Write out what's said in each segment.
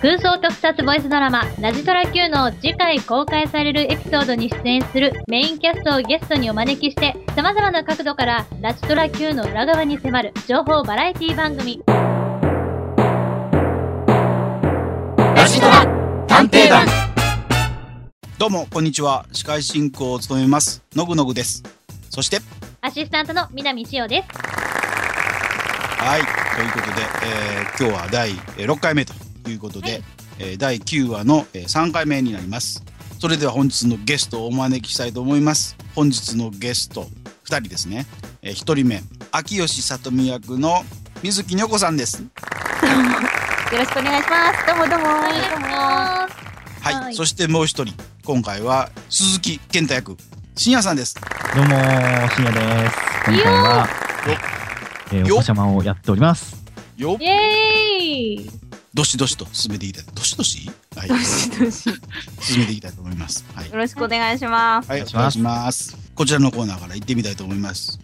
空想特撮ボイスドラマ「ラジトラ Q」の次回公開されるエピソードに出演するメインキャストをゲストにお招きして様々な角度からラジトラ Q の裏側に迫る情報バラエティ番組。ラジトラ探偵団。どうも、こんにちは。司会進行を務めます、のぐのぐです。そして、アシスタントの南しおです。はい、ということで、えー今日は第えー6回目ということで、はいえー第9話の、えー3回目になります。それでは本日のゲストをお招きしたいと思います。本日のゲスト、2人ですね。え1人目、秋吉さとみ役の水木にょこさんです。よろしくお願いします。どうもどうも。はい、はいそしてもう1人、今回は鈴木健太役、深夜さんです。どうもー、深夜です。今回は、えー、よお子様をやっております。よイエーイどしどしと進めていきたい。どしどし？はい、どしどしよ進めていきたいと思います。はい。ろしくお願いします。はい、おお願いし願いします。こちらのコーナーから行ってみたいと思います。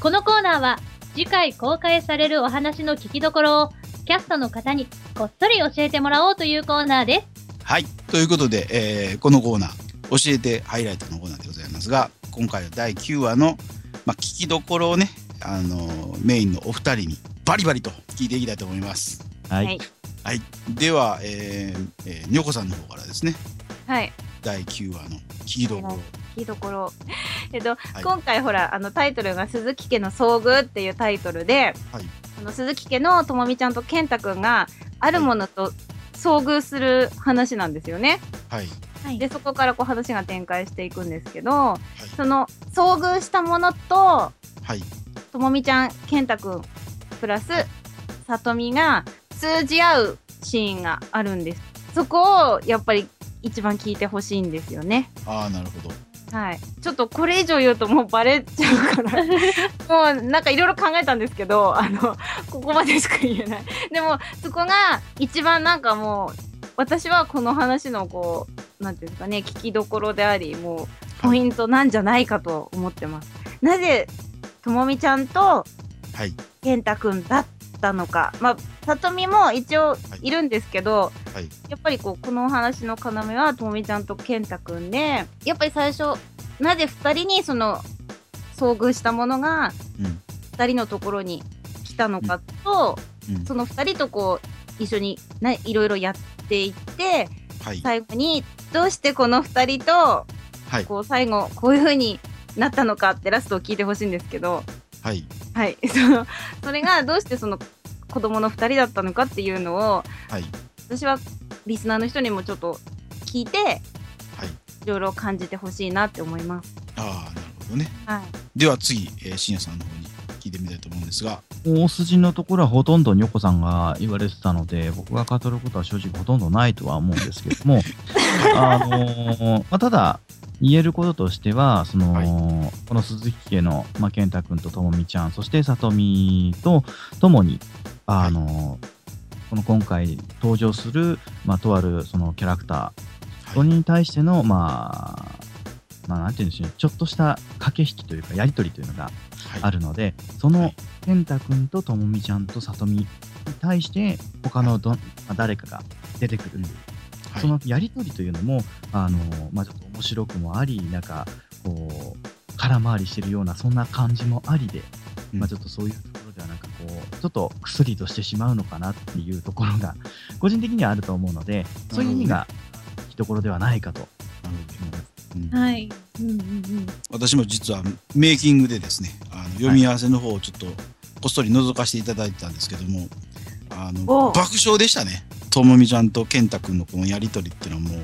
このコーナーは次回公開されるお話の聞きどころをキャストの方にこっそり教えてもらおうというコーナーですはい、ということで、えーこのコーナー、教えてハイライトのコーナーでございますが、今回は第9話の、まあ、聞きどころをね、あのーメインのお二人にバリバリと聞いていきたいと思います。はい。はいはい、では、えーえーにょこさんの方からですね、はい。第9話の聞きどころ。聞きどころ。えっと、い今回ほら、あのタイトルが鈴木家の遭遇っていうタイトルで、はいあの鈴木家のともみちゃんと健太くんがあるものと遭遇する話なんですよね。はい、はいで、そこからこう話が展開していくんですけど、その遭遇したものと、はい、ともみちゃん、健太くん、プラス、さとみが通じ合うシーンがあるんです。そこを、やっぱり一番聞いてほしいんですよね。ああ、なるほど。はい。ちょっとこれ以上言うともうバレちゃうから。もうなんかいろいろ考えたんですけど、あの、ここまでしか言えない。でも、そこが一番なんかもう、私はこの話のこう、なんていうんですかね、聞きどころであり、もう、ポイントなんじゃないかと思ってます。なぜ、ともみちゃんとはい、健太くんだったのか。まあ、さとみも一応い。るんですけど、はい。やっぱりこう、このお話の要はともみちゃんと健太くんで、やっぱり最初、なぜ二人にその、遭遇したものがうん、二人のところに来たのかと、うん、その二人とこう、一緒にないろいろやっていって、はい、最後に、どうしてこの二人と、はい、こう、最後、こういう風になったのかってラストを聞いてほしいんですけど、はい、はい、そのそれがどうしてその子供の2人だったのかっていうのをはい、私はリスナーの人にもちょっと聞いてはい。いろいろ感じてほしいなって思います。ああ、なるほどね。はい、では次、えー、深夜さんの方に聞いてみたいと思うんですが、大筋のところはほとんどにょこさんが言われてたので、僕が語ることは正直ほとんどないとは思うんですけども、あのーまあ、ただ、言えることとしては、その、はい。この鈴木家の、まあ、健太くんとともみちゃん、そしてさとみとともに、あのーこの今回登場する、まあ、とあるそのキャラクター、それに対しての、まあ、まあ、なんて言うんでしょうね、ちょっとした駆け引きというか、やりとりというのがはい、あるので、そのはい。健太くんとともみちゃんとさとみに対して、他のど、まあ誰かが出てくる、はいそのやりとりというのも、あのまあ、ちょっと面白くもあり、なんか、こう、空回りしてるような、そんな感じもありで、うん。まあ、ちょっとそういうところでは、なんかこう、ちょっと薬としてしまうのかなっていうところが、個人的にはあると思うので、そういう意味が、いいところではないかと。なるほど思います。うん。はい。うんうんうん。私も実はメイキングでですねあの読み合わせの方をちょっとこっそり覗かせていただいてたんですけどもあの爆笑でしたねともみちゃんと健太くんのこのやりとりっていうのはもう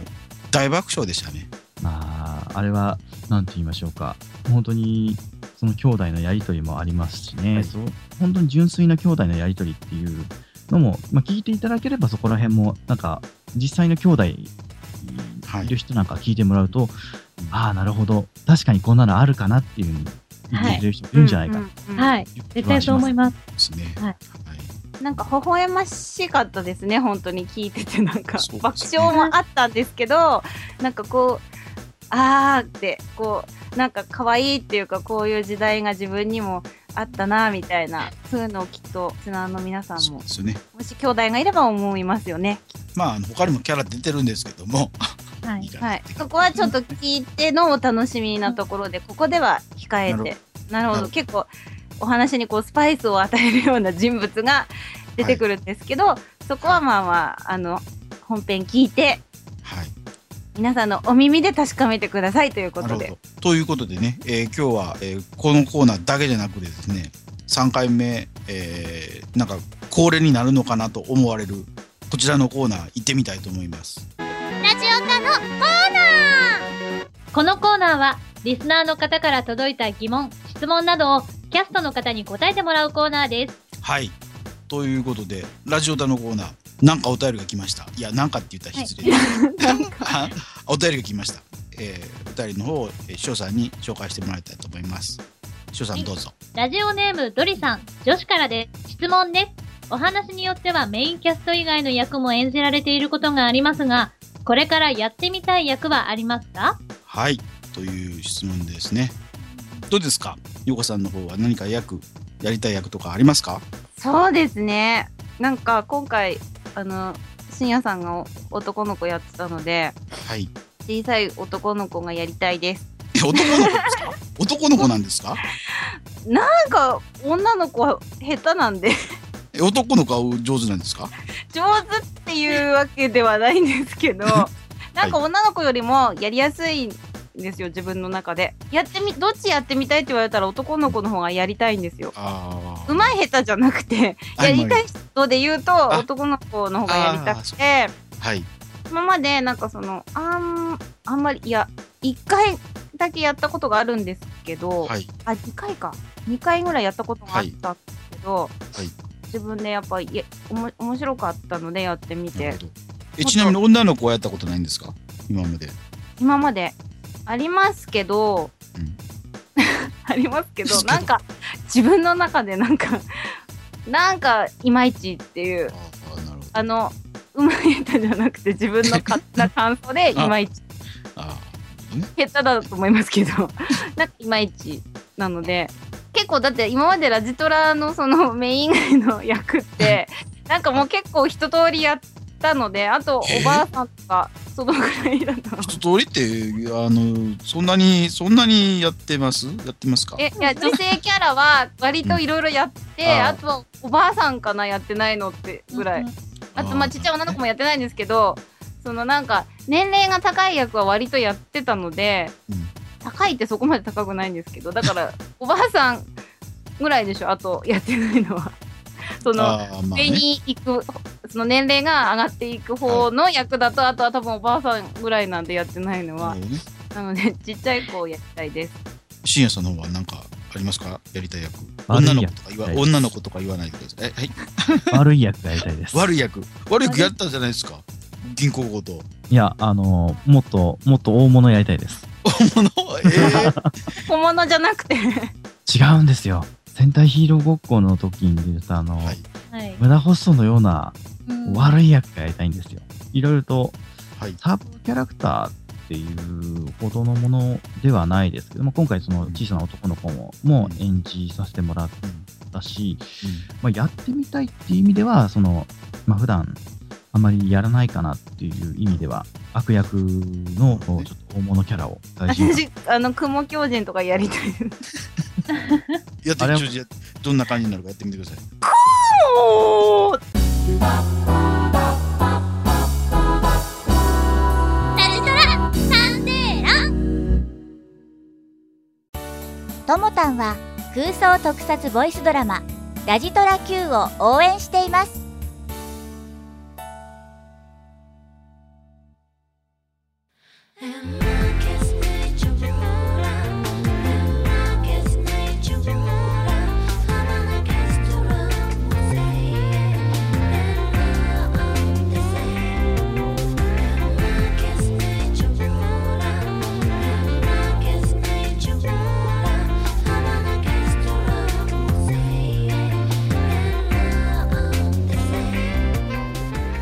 大爆笑でしたね。まあ、あれは、なんて言いましょうか、本当に、その兄弟のやりとりもありますしね、はい。そう本当に純粋な兄弟のやりとりっていうのも、まあ、聞いていただければそこら辺も、なんか、実際の兄弟いはいる人なんか聞いてもらうと、ああ、なるほど、確かにこんなのあるかなっていうふうに言ってくれる人いるんじゃないか。うんうんうん。はい。絶対そう思います。ですね。はい。はいなんか微笑ましかったですね、本当に聞いてて、なんかそう爆笑もあったんですけど、なんかこう、あーって、こう、なんか可愛いっていうか、こういう時代が自分にもあったなみたいなそういうのをきっとリスナーの皆さんもね。もし兄弟がいれば思いますよね。まああの他にもキャラ出てるんですけども、はいはい。そこはちょっと聞いてのお楽しみなところで、ここでは控えて。なるほど。結構、お話にこう、スパイスを与えるような人物が出てくるんですけど、そこはまあまあ、あの、本編聞いて、はい。皆さんのお耳で確かめてくださいということで。ということでね、えー今日は、えーこのコーナーだけじゃなくてですね、3回目、えーなんか恒例になるのかなと思われるこちらのコーナー行ってみたいと思います。ラジオ科のコーナーこのコーナーは、リスナーの方から届いた疑問、質問などをキャストの方に答えてもらうコーナーです。はい。ということで、ラジオタのコーナー、なんかお便りが来ました。いや、なんかって言ったら失礼。あ お便りが来ました。えーお便りの方を、えー、翔さんに紹介してもらいたいと思います。翔さんどうぞ。ラジオネームドリさん、女子からです。質問です。お話によってはメインキャスト以外の役も演じられていることがありますが、これからやってみたい役はありますか？はい。という質問ですね。どうですか？よこさんの方は何か役、やりたい役とかありますか？そうですね。なんか、今回、あの、深夜さんが男の子やってたので、はい。小さい男の子がやりたいです。え男の子ですか？男の子なんですか？なんか、女の子は下手なんで、え男の子は上手なんですか？上手っていうわけではないんですけど、なんか女の子よりもやりやすいんですよ、自分の中で。やってみ、どっちやってみたいって言われたら男の子の方がやりたいんですよ。あうまい下手じゃなくて、あやりたい人で言うとあ男の子の方がやりたくて、はい。今までなんかその、あん、あんまり、いや、一回だけやったことがあるんですけど、はい。あ、2回か。2回ぐらいやったことがあったんですけど、はい自分でやっぱいやおも面白かったのでやってみて。え、ちなみに女の子はやったことないんですか？今まで。今までありますけど、うん。ありますけど、なんか自分の中でなんか、なんかいまいちっていう、あの、うまい下手じゃなくて自分の勝手な感想で いまいち。下手だと思いますけど、なんかいまいちなので、結構だって今までラジトラのそのメイン以外の役って、なんかもう結構一通りやったので、あとおばあさんとか、そのぐらいだと。一通りって、あの、そんなに、そんなにやってます？やってますか？え、いや、女性キャラは割といろいろやって、うんあーあとはおばあさんかな、やってないのってぐらい。あと、まあ、ちっちゃい女の子もやってないんですけど、そのなんか、年齢が高い役は割とやってたので、うん高いってそこまで高くないんですけど、だから、おばあさんぐらいでしょ、あとやってないのは。その、ああ、まあ上ね。に行く、その年齢が上がっていく方の役だと、あとは多分おばあさんぐらいなんでやってないのはなので、ちっちゃい子をやりたいです。深夜さんの方は何かありますか？やりたい役。女の子とか言わ、女の子とか言わないでください。え、はい。悪い役がやりたいです。悪い役。悪い役やったじゃないですか？銀行強盗。いや、あのもっと、もっと大物やりたいです。大物？えー 小物じゃなくて。違うんですよ。戦隊ヒーローごっこの時に言ったあの、はい。はい。無駄ホストのようなうん悪い役がやりたいんですよ。いろいろとはい。サブキャラクターっていうほどのものではないですけども、今回その小さな男の子もも演じさせてもらったし、まあ、やってみたいっていう意味では、その、まあ、普段あまりやらないかなっていう意味では、悪役のちょっと大物キャラを大事に。私、あの、雲狂人とかやりたい。やってあれちょっとやどんな感じになるかやってみてください。おーともたんは空想特撮ボイスドラマ「ラジトラ Q」を応援しています。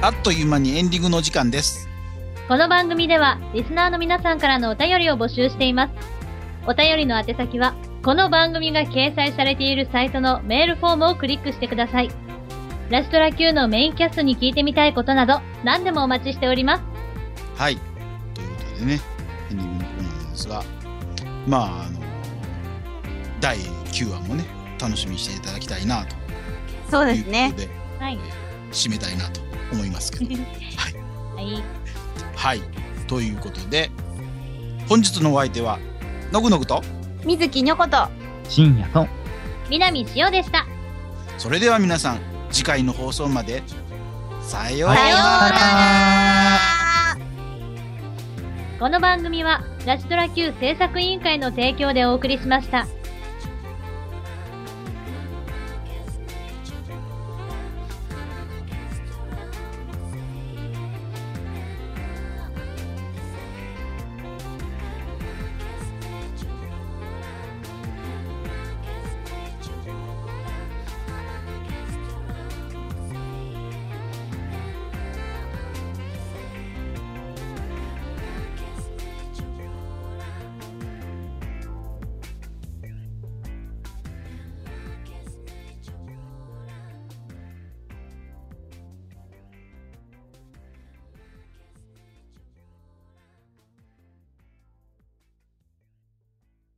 あっという間にエンディングの時間です。この番組では、リスナーの皆さんからのお便りを募集しています。お便りの宛先は、この番組が掲載されているサイトのメールフォームをクリックしてください。ラジトラ Q のメインキャストに聞いてみたいことなど、何でもお待ちしております。はい。ということでね、エンディングのコーナーですが、まあ、あの、第9話もね、楽しみにしていただきたいなとそういうことですね。で、はい。締めたいなと思いますけど。はい。はい。ということで、本日のお相手は、のぐのぐと、水木にょこと。深夜と南しおでした。それでは皆さん、次回の放送まで、さようさなようなら。この番組は、ラジトラ Q 制作委員会の提供でお送りしました。